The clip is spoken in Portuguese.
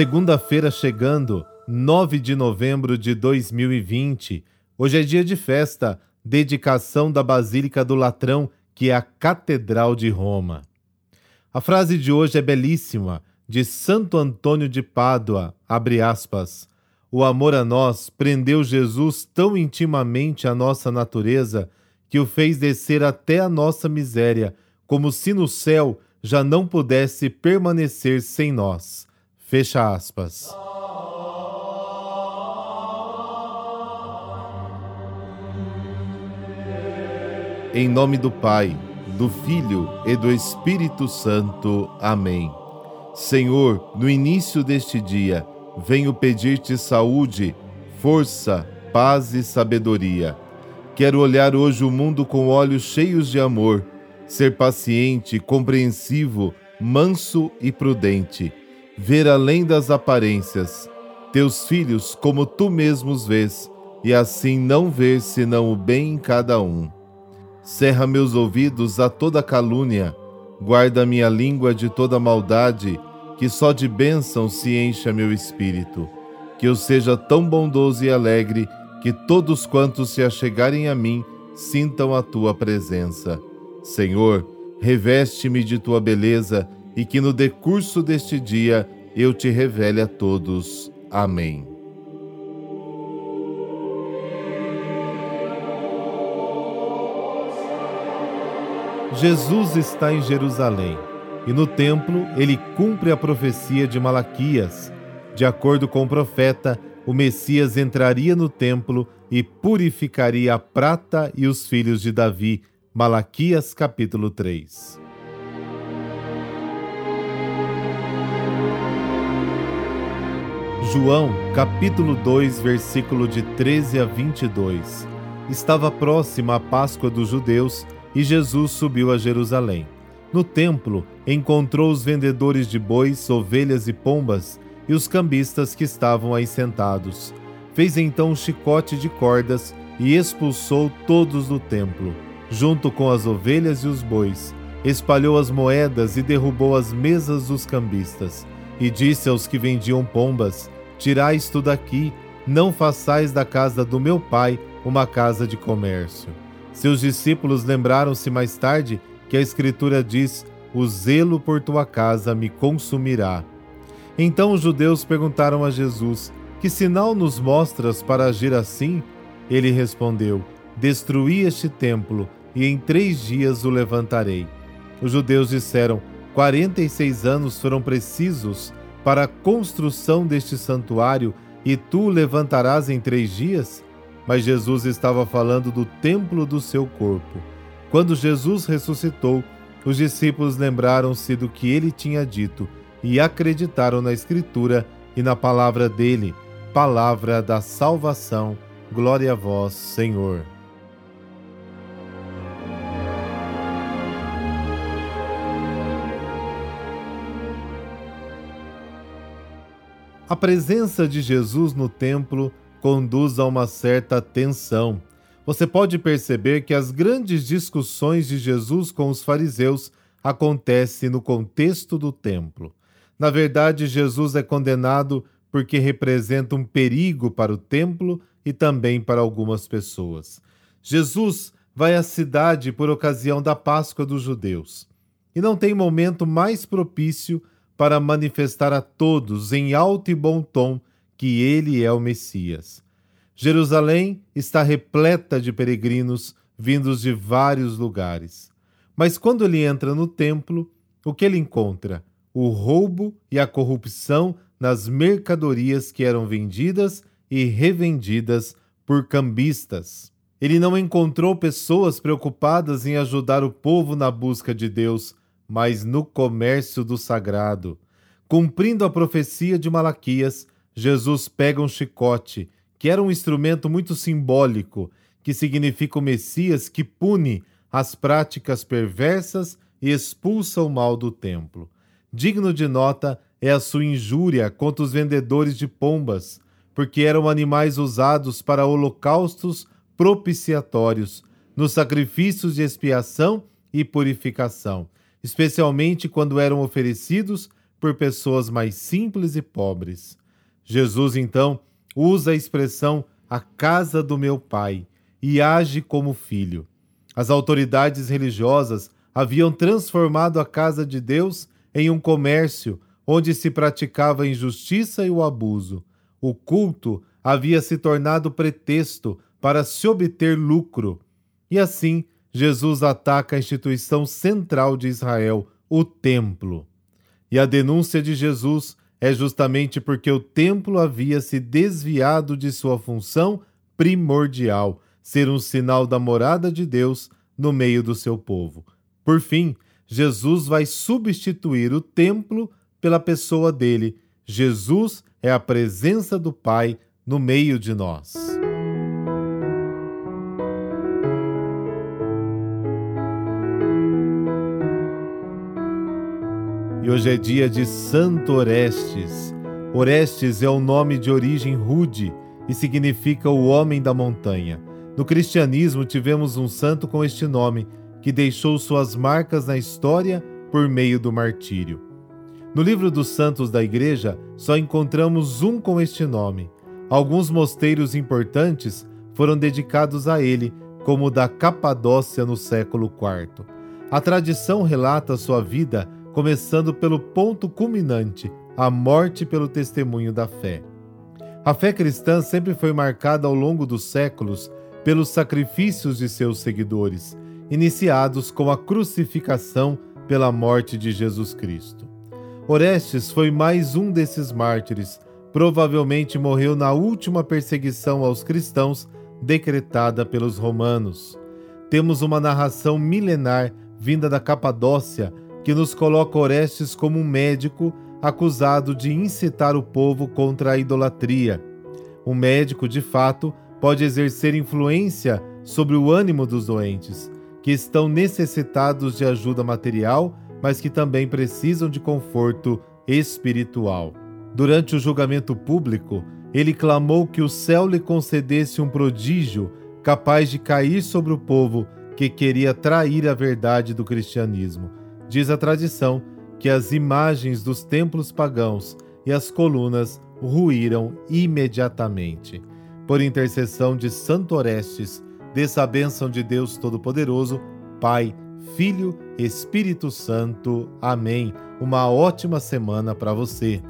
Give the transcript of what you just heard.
Segunda-feira chegando, 9 de novembro de 2020. Hoje é dia de festa, dedicação da Basílica do Latrão, que é a Catedral de Roma. A frase de hoje é belíssima, de Santo Antônio de Pádua, abre aspas. O amor a nós prendeu Jesus tão intimamente à nossa natureza que o fez descer até a nossa miséria, como se no céu já não pudesse permanecer sem nós. Fecha aspas. Em nome do Pai, do Filho e do Espírito Santo. Amém. Senhor, no início deste dia, venho pedir-te saúde, força, paz e sabedoria. Quero olhar hoje o mundo com olhos cheios de amor ser paciente, compreensivo, manso e prudente, ver além das aparências, teus filhos como tu mesmos vês, e assim não ver senão o bem em cada um. Cerra meus ouvidos a toda calúnia, guarda minha língua de toda maldade, que só de bênção se encha meu espírito. Que eu seja tão bondoso e alegre que todos quantos se achegarem a mim sintam a tua presença. Senhor, reveste-me de tua beleza e que no decurso deste dia eu te revele a todos. Amém. Jesus está em Jerusalém e no templo ele cumpre a profecia de Malaquias. De acordo com o profeta, o Messias entraria no templo e purificaria a prata e os filhos de Davi Malaquias capítulo 3. João capítulo 2, versículo de 13 a 22. Estava próxima a Páscoa dos judeus e Jesus subiu a Jerusalém. No templo, encontrou os vendedores de bois, ovelhas e pombas e os cambistas que estavam aí sentados. Fez então um chicote de cordas e expulsou todos do templo junto com as ovelhas e os bois, espalhou as moedas e derrubou as mesas dos cambistas, e disse aos que vendiam pombas: Tirai isto daqui, não façais da casa do meu pai uma casa de comércio. Seus discípulos lembraram-se mais tarde que a Escritura diz: O zelo por tua casa me consumirá. Então os judeus perguntaram a Jesus: Que sinal nos mostras para agir assim? Ele respondeu: Destruí este templo e em três dias o levantarei. Os judeus disseram: Quarenta e seis anos foram precisos para a construção deste santuário, e tu o levantarás em três dias? Mas Jesus estava falando do templo do seu corpo. Quando Jesus ressuscitou, os discípulos lembraram-se do que ele tinha dito e acreditaram na Escritura e na palavra dele, palavra da salvação. Glória a vós, Senhor. A presença de Jesus no templo conduz a uma certa tensão. Você pode perceber que as grandes discussões de Jesus com os fariseus acontecem no contexto do templo. Na verdade, Jesus é condenado porque representa um perigo para o templo e também para algumas pessoas. Jesus vai à cidade por ocasião da Páscoa dos judeus. E não tem momento mais propício para manifestar a todos em alto e bom tom que ele é o Messias. Jerusalém está repleta de peregrinos vindos de vários lugares. Mas quando ele entra no templo, o que ele encontra? O roubo e a corrupção nas mercadorias que eram vendidas e revendidas por cambistas. Ele não encontrou pessoas preocupadas em ajudar o povo na busca de Deus, mas no comércio do sagrado. Cumprindo a profecia de Malaquias, Jesus pega um chicote, que era um instrumento muito simbólico, que significa o Messias que pune as práticas perversas e expulsa o mal do templo. Digno de nota é a sua injúria contra os vendedores de pombas, porque eram animais usados para holocaustos propiciatórios, nos sacrifícios de expiação e purificação especialmente quando eram oferecidos por pessoas mais simples e pobres. Jesus, então, usa a expressão a casa do meu pai e age como filho. As autoridades religiosas haviam transformado a casa de Deus em um comércio onde se praticava a injustiça e o abuso. O culto havia se tornado pretexto para se obter lucro. E assim, Jesus ataca a instituição central de Israel, o templo. E a denúncia de Jesus é justamente porque o templo havia se desviado de sua função primordial, ser um sinal da morada de Deus no meio do seu povo. Por fim, Jesus vai substituir o templo pela pessoa dele. Jesus é a presença do Pai no meio de nós. Hoje é dia de Santo Orestes. Orestes é um nome de origem rude e significa o homem da montanha. No cristianismo tivemos um santo com este nome, que deixou suas marcas na história por meio do martírio. No livro dos santos da igreja, só encontramos um com este nome. Alguns mosteiros importantes foram dedicados a ele, como o da Capadócia no século IV. A tradição relata sua vida começando pelo ponto culminante, a morte pelo testemunho da fé. A fé cristã sempre foi marcada ao longo dos séculos pelos sacrifícios de seus seguidores, iniciados com a crucificação pela morte de Jesus Cristo. Orestes foi mais um desses mártires, provavelmente morreu na última perseguição aos cristãos decretada pelos romanos. Temos uma narração milenar vinda da Capadócia que nos coloca Orestes como um médico acusado de incitar o povo contra a idolatria. Um médico, de fato, pode exercer influência sobre o ânimo dos doentes, que estão necessitados de ajuda material, mas que também precisam de conforto espiritual. Durante o julgamento público, ele clamou que o céu lhe concedesse um prodígio capaz de cair sobre o povo que queria trair a verdade do cristianismo. Diz a tradição que as imagens dos templos pagãos e as colunas ruíram imediatamente. Por intercessão de Santo Orestes, dessa bênção de Deus Todo-Poderoso, Pai, Filho, Espírito Santo. Amém. Uma ótima semana para você.